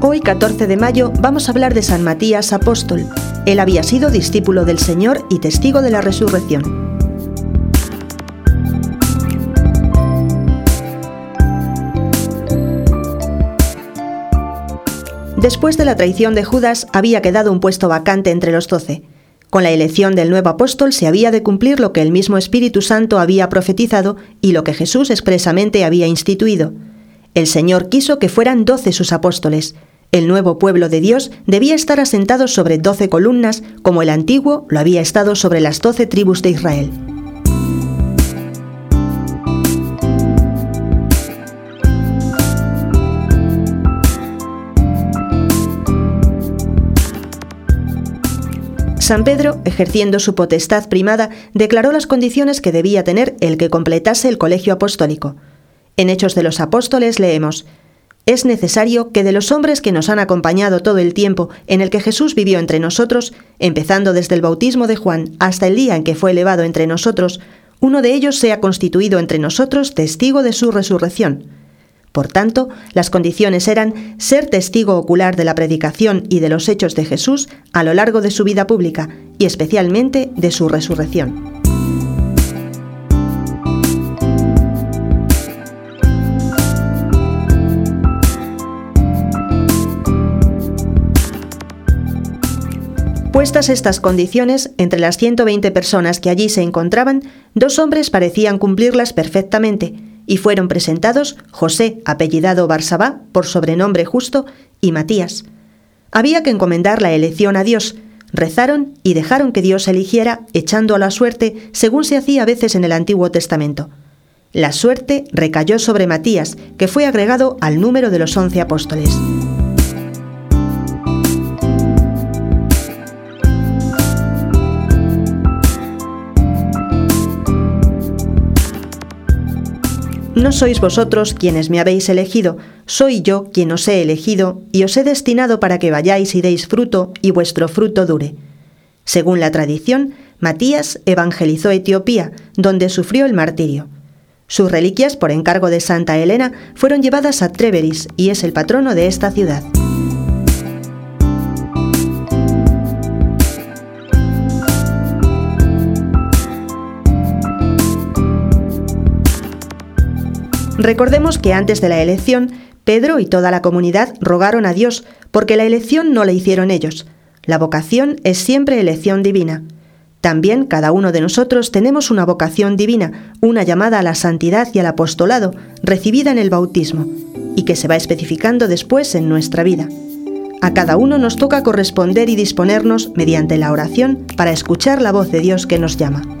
14 de mayo vamos a hablar de San Matías Apóstol. Él había sido discípulo del Señor y testigo de la resurrección. Después de la traición de Judas había quedado un puesto vacante entre los doce. Con la elección del nuevo apóstol se había de cumplir lo que el mismo Espíritu Santo había profetizado y lo que Jesús expresamente había instituido. El Señor quiso que fueran doce sus apóstoles. El nuevo pueblo de Dios debía estar asentado sobre doce columnas, como el antiguo lo había estado sobre las doce tribus de Israel. San Pedro, ejerciendo su potestad primada, declaró las condiciones que debía tener el que completase el colegio apostólico. En Hechos de los Apóstoles leemos, Es necesario que de los hombres que nos han acompañado todo el tiempo en el que Jesús vivió entre nosotros, empezando desde el bautismo de Juan hasta el día en que fue elevado entre nosotros, uno de ellos sea constituido entre nosotros testigo de su resurrección. Por tanto, las condiciones eran ser testigo ocular de la predicación y de los hechos de Jesús a lo largo de su vida pública y especialmente de su resurrección. Puestas estas condiciones, entre las 120 personas que allí se encontraban, dos hombres parecían cumplirlas perfectamente, y fueron presentados José, apellidado Barsabá, por sobrenombre justo, y Matías. Había que encomendar la elección a Dios, rezaron y dejaron que Dios eligiera, echando a la suerte, según se hacía a veces en el Antiguo Testamento. La suerte recayó sobre Matías, que fue agregado al número de los once apóstoles. No sois vosotros quienes me habéis elegido, soy yo quien os he elegido y os he destinado para que vayáis y deis fruto y vuestro fruto dure. Según la tradición, Matías evangelizó Etiopía, donde sufrió el martirio. Sus reliquias, por encargo de Santa Elena, fueron llevadas a Treveris y es el patrono de esta ciudad. Recordemos que antes de la elección, Pedro y toda la comunidad rogaron a Dios, porque la elección no la hicieron ellos. La vocación es siempre elección divina. También cada uno de nosotros tenemos una vocación divina, una llamada a la santidad y al apostolado, recibida en el bautismo, y que se va especificando después en nuestra vida. A cada uno nos toca corresponder y disponernos mediante la oración para escuchar la voz de Dios que nos llama.